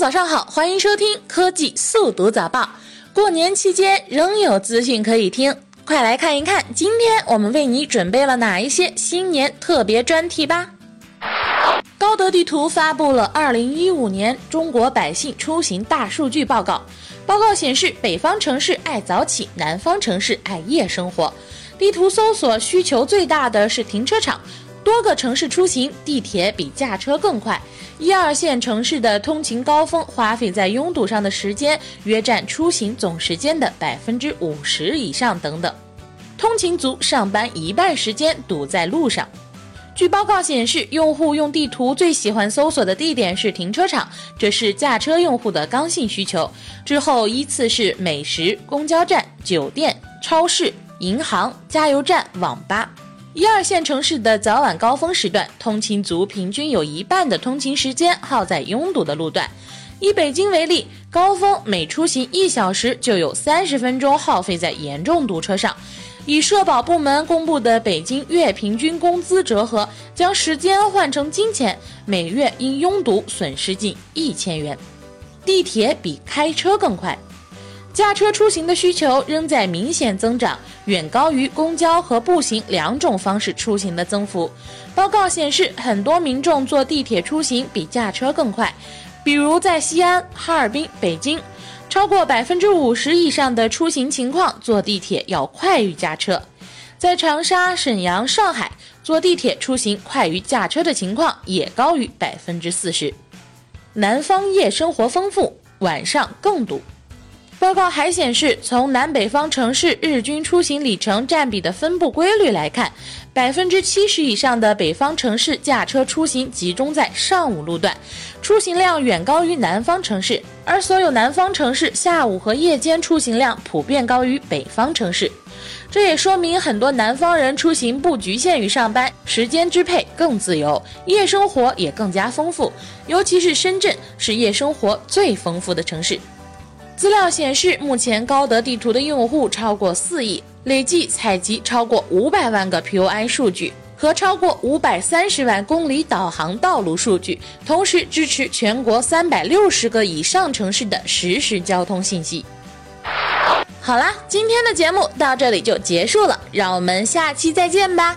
早上好，欢迎收听科技速读早报。过年期间仍有资讯可以听，快来看一看今天我们为你准备了哪一些新年特别专题吧。高德地图发布了二零一五年中国百姓出行大数据报告。报告显示，北方城市爱早起，南方城市爱夜生活。地图搜索需求最大的是停车场。多个城市出行，地铁比驾车更快。一二线城市的通勤高峰花费在拥堵上的时间约占出行总时间的百分之五十以上。等等，通勤族上班一半时间堵在路上。据报告显示，用户用地图最喜欢搜索的地点是停车场，这是驾车用户的刚性需求。之后依次是美食、公交站、酒店、超市、银行、加油站、网吧。一二线城市的早晚高峰时段，通勤族平均有一半的通勤时间耗在拥堵的路段。以北京为例，高峰每出行一小时就有三十分钟耗费在严重堵车上。以社保部门公布的北京月平均工资折合，将时间换成金钱，每月因拥堵损失近一千元。地铁比开车更快。驾车出行的需求仍在明显增长，远高于公交和步行两种方式出行的增幅。报告显示，很多民众坐地铁出行比驾车更快，比如在西安、哈尔滨、北京，超过百分之五十以上的出行情况坐地铁要快于驾车；在长沙、沈阳、上海，坐地铁出行快于驾车的情况也高于百分之四十。南方夜生活丰富，晚上更堵。报告还显示，从南北方城市日均出行里程占比的分布规律来看，百分之七十以上的北方城市驾车出行集中在上午路段，出行量远高于南方城市；而所有南方城市下午和夜间出行量普遍高于北方城市。这也说明很多南方人出行不局限于上班，时间支配更自由，夜生活也更加丰富。尤其是深圳是夜生活最丰富的城市。资料显示，目前高德地图的用户超过四亿，累计采集超过五百万个 POI 数据和超过五百三十万公里导航道路数据，同时支持全国三百六十个以上城市的实时交通信息。好啦，今天的节目到这里就结束了，让我们下期再见吧。